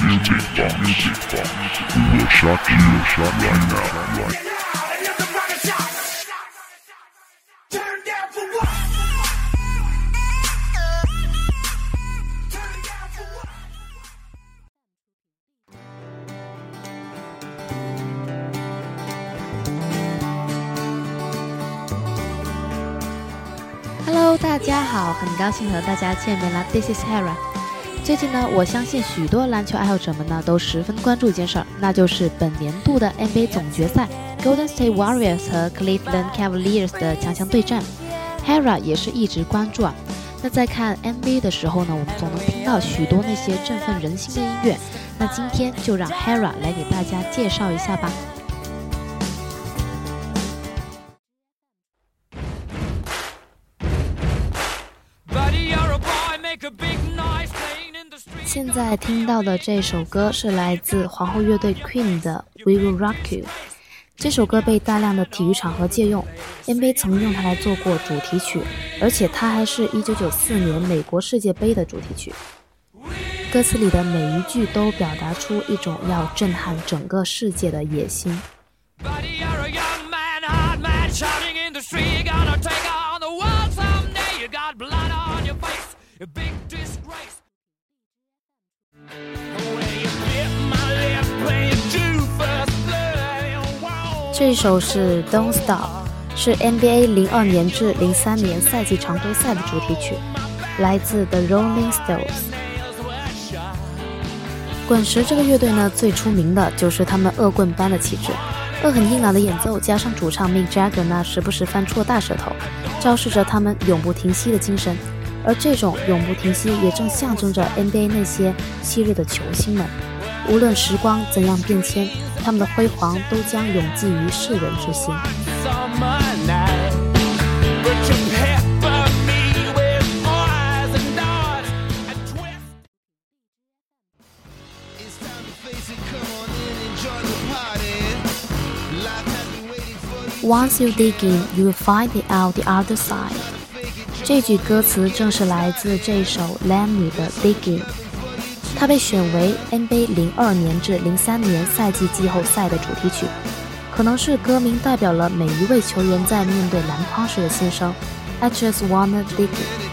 Music Box. Music Box. We'll shock you, shock right now, right Hello，大家好，很高兴和大家见面了。This is Hera。最近呢，我相信许多篮球爱好者们呢都十分关注一件事儿，那就是本年度的 NBA 总决赛，Golden State Warriors 和 Cleveland Cavaliers 的强强对战。Hera 也是一直关注啊。那在看 NBA 的时候呢，我们总能听到许多那些振奋人心的音乐。那今天就让 Hera 来给大家介绍一下吧。Buddy, you're a boy, make a big 现在听到的这首歌是来自皇后乐队 Queen 的《We Will Rock You》。这首歌被大量的体育场合借用，NBA 曾用它来做过主题曲，而且它还是一九九四年美国世界杯的主题曲。歌词里的每一句都表达出一种要震撼整个世界的野心。这首是《Don't Stop》，是 NBA 零二年至零三年赛季常规赛的主题曲，来自 The Rolling Stones。滚石这个乐队呢，最出名的就是他们恶棍般的气质，恶狠硬朗的演奏，加上主唱 Mick Jagger 那时不时翻出的大舌头，昭示着他们永不停息的精神。而这种永不停息，也正象征着 NBA 那些昔日的球星们，无论时光怎样变迁，他们的辉煌都将永记于世人之心。Once you dig in, you will find it out the other side。这句歌词正是来自这首 Lemmy 的 Dig In。它被选为 NBA 零二年至零三年赛季季后赛的主题曲，可能是歌名代表了每一位球员在面对篮筐时的心声。I just wanna dig it。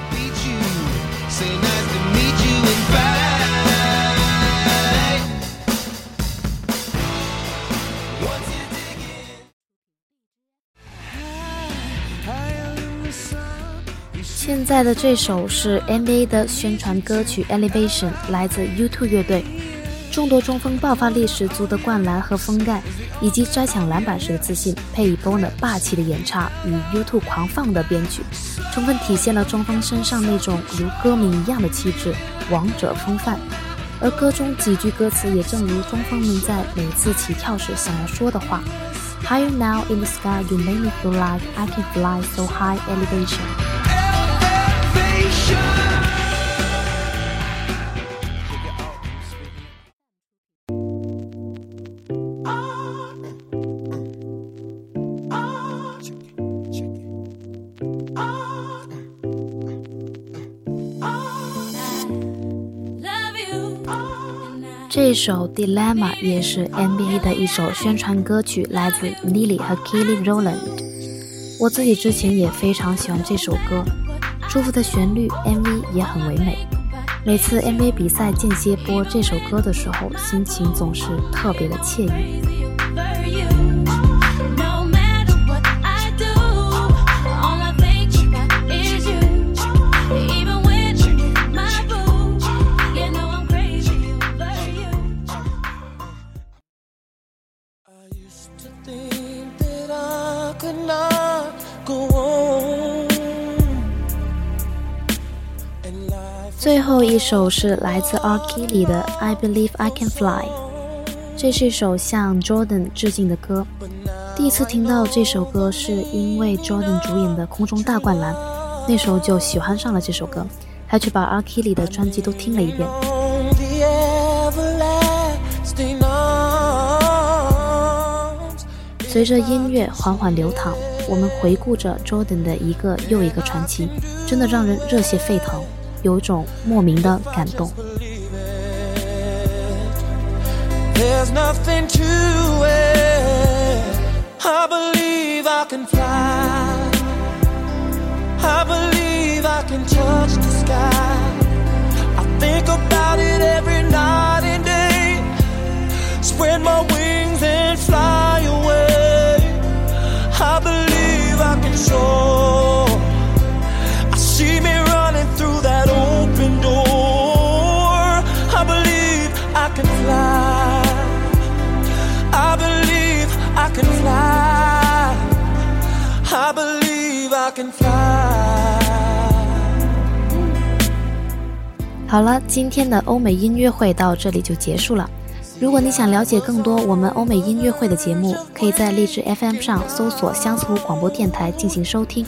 在的这首是 NBA 的宣传歌曲《Elevation》，来自 U2 乐队。众多中锋爆发力十足的灌篮和封盖，以及摘抢篮板时的自信，配以 Bono 霸气的演唱与 U2 狂放的编曲，充分体现了中锋身上那种如歌名一样的气质、王者风范。而歌中几句歌词也正如中锋们在每次起跳时想要说的话：Higher now in the sky, you make me feel like I can fly so high elevation。这首《Dilemma》也是 M V 的一首宣传歌曲，来自 Lily 和 Kelly Rowland。我自己之前也非常喜欢这首歌，舒服的旋律，MV 也很唯美。每次 M V 比赛间歇播这首歌的时候，心情总是特别的惬意。最后一首是来自 R. Kelly 的《I Believe I Can Fly》，这是一首向 Jordan 致敬的歌。第一次听到这首歌是因为 Jordan 主演的《空中大灌篮》，那时候就喜欢上了这首歌，还去把 R. Kelly 的专辑都听了一遍。随着音乐缓缓流淌，我们回顾着 Jordan 的一个又一个传奇，真的让人热血沸腾，有种莫名的感动。There's nothing to it. I believe I can fly. I believe I can touch the sky. I think about it every can fly. I believe I can fly. I believe I can fly. 好了，今天的欧美音乐会到这里就结束了。如果你想了解更多我们欧美音乐会的节目，可以在荔枝 FM 上搜索相思湖广播电台进行收听。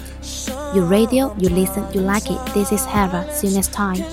You radio, you listen, you like it. This is Hera. See you next time.